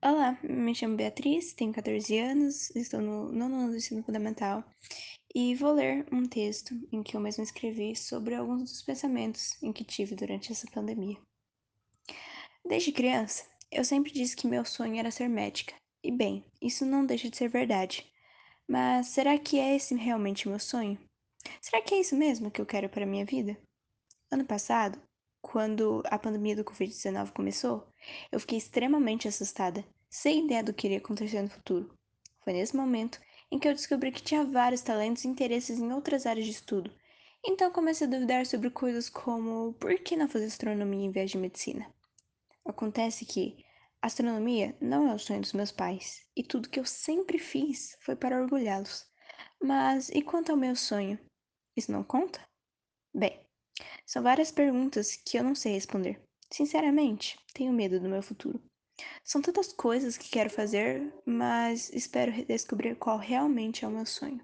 Olá, me chamo Beatriz, tenho 14 anos, estou no nono ano do ensino fundamental e vou ler um texto em que eu mesma escrevi sobre alguns dos pensamentos em que tive durante essa pandemia. Desde criança, eu sempre disse que meu sonho era ser médica, e bem, isso não deixa de ser verdade. Mas será que é esse realmente meu sonho? Será que é isso mesmo que eu quero para minha vida? Ano passado, quando a pandemia do Covid-19 começou, eu fiquei extremamente assustada, sem ideia do que iria acontecer no futuro. Foi nesse momento em que eu descobri que tinha vários talentos e interesses em outras áreas de estudo. Então comecei a duvidar sobre coisas como por que não fazer astronomia em vez de medicina. Acontece que astronomia não é o sonho dos meus pais, e tudo que eu sempre fiz foi para orgulhá-los. Mas e quanto ao meu sonho? Isso não conta? Bem, são várias perguntas que eu não sei responder. Sinceramente, tenho medo do meu futuro. São tantas coisas que quero fazer, mas espero descobrir qual realmente é o meu sonho.